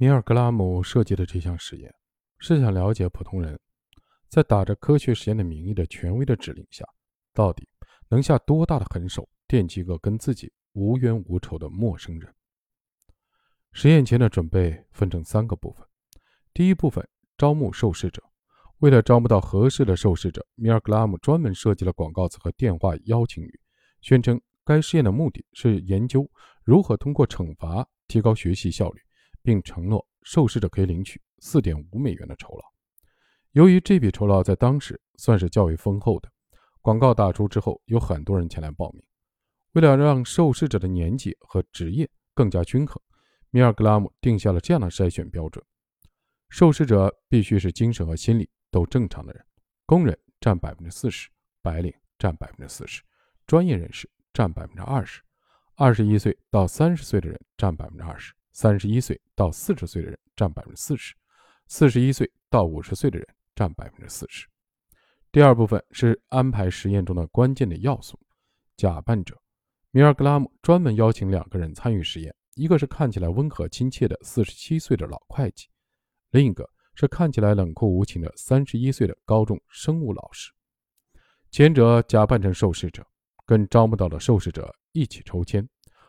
米尔格拉姆设计的这项实验，是想了解普通人在打着科学实验的名义的权威的指令下，到底能下多大的狠手电击个跟自己无冤无仇的陌生人。实验前的准备分成三个部分，第一部分招募受试者。为了招募到合适的受试者，米尔格拉姆专门设计了广告词和电话邀请语，宣称该试验的目的是研究如何通过惩罚提高学习效率，并承诺受试者可以领取四点五美元的酬劳。由于这笔酬劳在当时算是较为丰厚的，广告打出之后，有很多人前来报名。为了让受试者的年纪和职业更加均衡，米尔格拉姆定下了这样的筛选标准：受试者必须是精神和心理。都正常的人，工人占百分之四十，白领占百分之四十，专业人士占百分之二十，二十一岁到三十岁的人占百分之二十，三十一岁到四十岁的人占百分之四十，四十一岁到五十岁的人占百分之四十。第二部分是安排实验中的关键的要素：假扮者。米尔格拉姆专门邀请两个人参与实验，一个是看起来温和亲切的四十七岁的老会计，另一个。是看起来冷酷无情的三十一岁的高中生物老师，前者假扮成受试者，跟招募到的受试者一起抽签；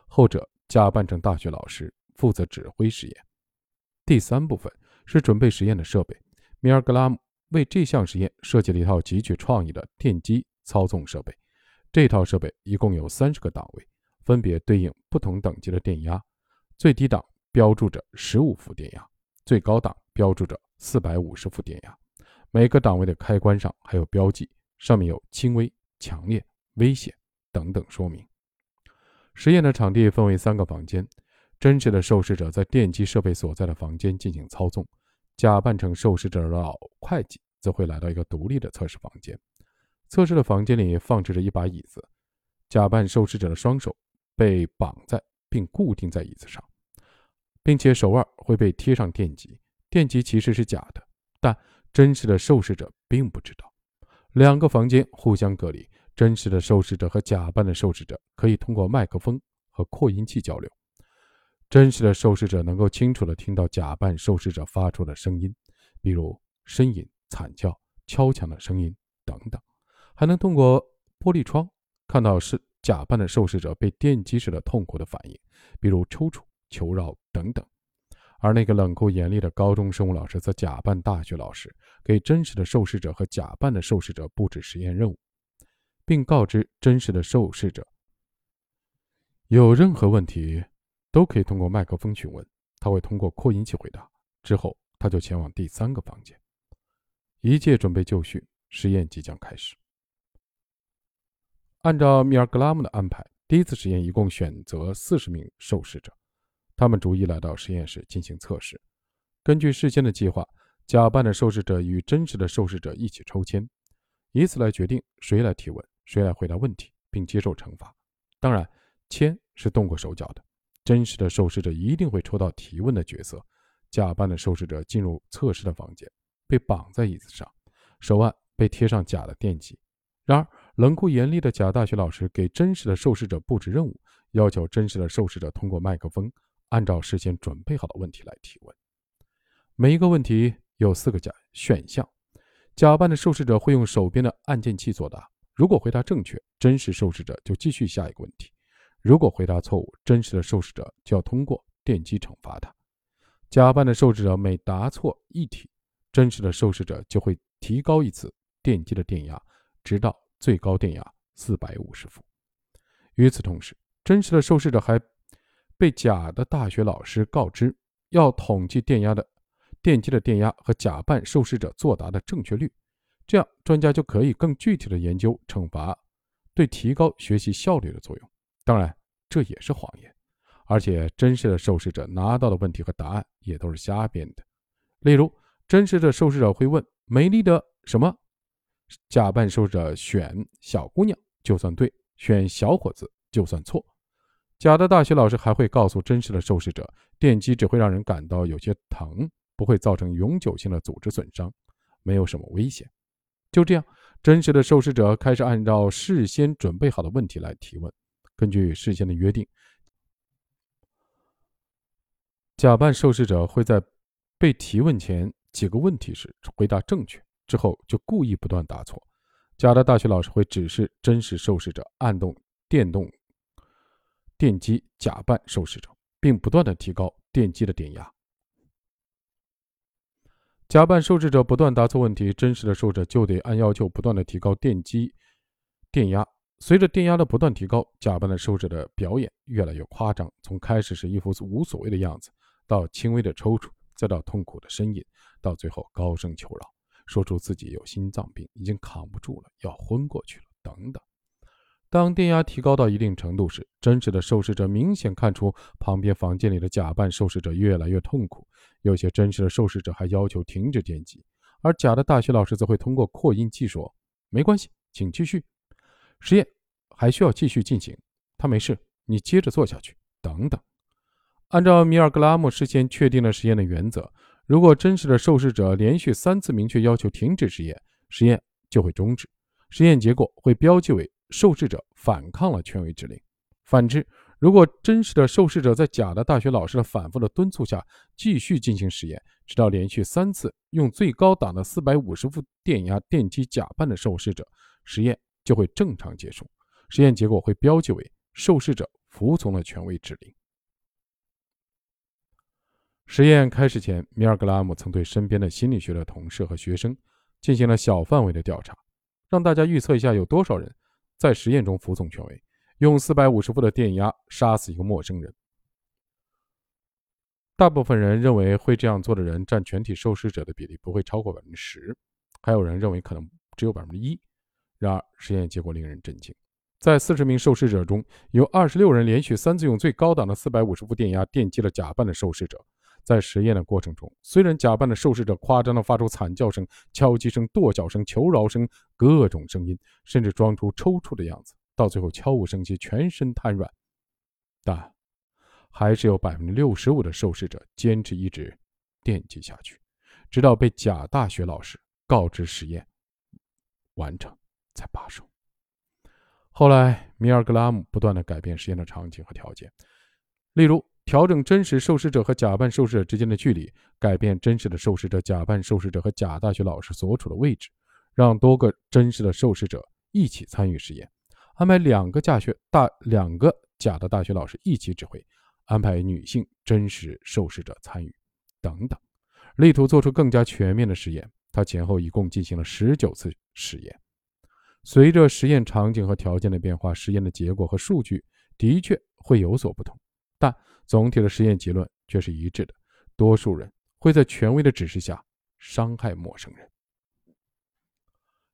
后者假扮成大学老师，负责指挥实验。第三部分是准备实验的设备。米尔格拉姆为这项实验设计了一套极具创意的电机操纵设备。这套设备一共有三十个档位，分别对应不同等级的电压。最低档标注着十五伏电压，最高档标注着。四百五十伏电压，每个档位的开关上还有标记，上面有轻微、强烈、危险等等说明。实验的场地分为三个房间，真实的受试者在电机设备所在的房间进行操纵，假扮成受试者的老会计则会来到一个独立的测试房间。测试的房间里放置着一把椅子，假扮受试者的双手被绑在并固定在椅子上，并且手腕会被贴上电极。电极其实是假的，但真实的受试者并不知道。两个房间互相隔离，真实的受试者和假扮的受试者可以通过麦克风和扩音器交流。真实的受试者能够清楚地听到假扮受试者发出的声音，比如呻吟、惨叫、敲墙的声音等等，还能通过玻璃窗看到是假扮的受试者被电击时的痛苦的反应，比如抽搐、求饶等等。而那个冷酷严厉的高中生物老师则假扮大学老师，给真实的受试者和假扮的受试者布置实验任务，并告知真实的受试者，有任何问题都可以通过麦克风询问，他会通过扩音器回答。之后，他就前往第三个房间。一切准备就绪，实验即将开始。按照米尔格拉姆的安排，第一次实验一共选择四十名受试者。他们逐一来到实验室进行测试。根据事先的计划，假扮的受试者与真实的受试者一起抽签，以此来决定谁来提问，谁来回答问题，并接受惩罚。当然，签是动过手脚的。真实的受试者一定会抽到提问的角色。假扮的受试者进入测试的房间，被绑在椅子上，手腕被贴上假的电极。然而，冷酷严厉的假大学老师给真实的受试者布置任务，要求真实的受试者通过麦克风。按照事先准备好的问题来提问，每一个问题有四个假选项，假扮的受试者会用手边的按键器作答。如果回答正确，真实受试者就继续下一个问题；如果回答错误，真实的受试者就要通过电击惩罚他。假扮的受试者每答错一题，真实的受试者就会提高一次电击的电压，直到最高电压四百五十伏。与此同时，真实的受试者还。被假的大学老师告知要统计电压的电击的电压和假扮受试者作答的正确率，这样专家就可以更具体的研究惩罚对提高学习效率的作用。当然，这也是谎言，而且真实的受试者拿到的问题和答案也都是瞎编的。例如，真实的受试者会问“美丽的什么”，假扮受试者选“小姑娘”就算对，选“小伙子”就算错。假的大学老师还会告诉真实的受试者，电击只会让人感到有些疼，不会造成永久性的组织损伤，没有什么危险。就这样，真实的受试者开始按照事先准备好的问题来提问。根据事先的约定，假扮受试者会在被提问前几个问题时回答正确，之后就故意不断答错。假的大学老师会指示真实受试者按动电动电机，假扮受试者，并不断的提高电机的电压。假扮受试者不断答错问题，真实的受试者就得按要求不断的提高电机电压。随着电压的不断提高，假扮的受试者的表演越来越夸张，从开始是一副无所谓的样子，到轻微的抽搐，再到痛苦的呻吟，到最后高声求饶，说出自己有心脏病，已经扛不住了，要昏过去了，等等。当电压提高到一定程度时，真实的受试者明显看出旁边房间里的假扮受试者越来越痛苦，有些真实的受试者还要求停止电击，而假的大学老师则会通过扩音器说：“没关系，请继续。”实验还需要继续进行，他没事，你接着做下去。等等，按照米尔格拉姆事先确定的实验的原则，如果真实的受试者连续三次明确要求停止实验，实验就会终止，实验结果会标记为受试者反抗了权威指令。反之，如果真实的受试者在假的大学老师的反复的敦促下继续进行实验，直到连续三次用最高档的四百五十伏电压电击假扮的受试者，实验。就会正常结束，实验结果会标记为受试者服从了权威指令。实验开始前，米尔格拉姆曾对身边的心理学的同事和学生进行了小范围的调查，让大家预测一下有多少人在实验中服从权威，用四百五十伏的电压杀死一个陌生人。大部分人认为会这样做的人占全体受试者的比例不会超过百分之十，还有人认为可能只有百分之一。然而，实验结果令人震惊。在四十名受试者中，有二十六人连续三次用最高档的四百五十伏电压电击了假扮的受试者。在实验的过程中，虽然假扮的受试者夸张地发出惨叫声、敲击声、跺脚声、求饶声，各种声音，甚至装出抽搐的样子，到最后悄无声息、全身瘫软，但还是有百分之六十五的受试者坚持一直电击下去，直到被假大学老师告知实验完成。才罢手。后来，米尔格拉姆不断的改变实验的场景和条件，例如调整真实受试者和假扮受试者之间的距离，改变真实的受试者、假扮受试者和假大学老师所处的位置，让多个真实的受试者一起参与实验，安排两个假学大两个假的大学老师一起指挥，安排女性真实受试者参与，等等，力图做出更加全面的实验。他前后一共进行了十九次实验。随着实验场景和条件的变化，实验的结果和数据的确会有所不同，但总体的实验结论却是一致的：多数人会在权威的指示下伤害陌生人。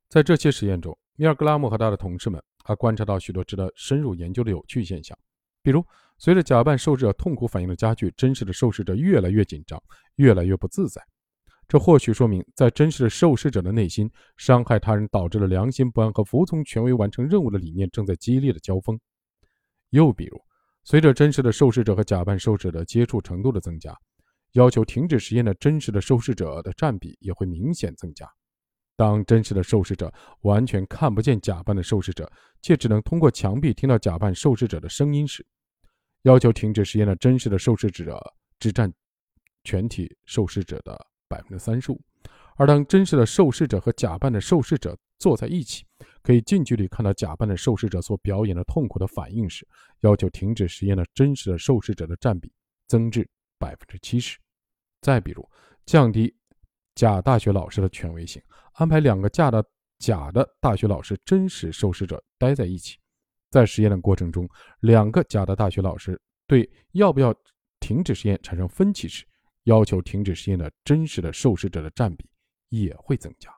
在这些实验中，米尔格拉姆和他的同事们还观察到许多值得深入研究的有趣现象，比如，随着假扮受试者痛苦反应的加剧，真实的受试者越来越紧张，越来越不自在。这或许说明，在真实的受试者的内心，伤害他人导致了良心不安和服从权威完成任务的理念正在激烈的交锋。又比如，随着真实的受试者和假扮受试者接触程度的增加，要求停止实验的真实的受试者的占比也会明显增加。当真实的受试者完全看不见假扮的受试者，且只能通过墙壁听到假扮受试者的声音时，要求停止实验的真实的受试者只占全体受试者的。百分之三十五，而当真实的受试者和假扮的受试者坐在一起，可以近距离看到假扮的受试者所表演的痛苦的反应时，要求停止实验的真实的受试者的占比增至百分之七十。再比如，降低假大学老师的权威性，安排两个假的假的大学老师真实受试者待在一起，在实验的过程中，两个假的大学老师对要不要停止实验产生分歧时。要求停止实验的真实的受试者的占比也会增加。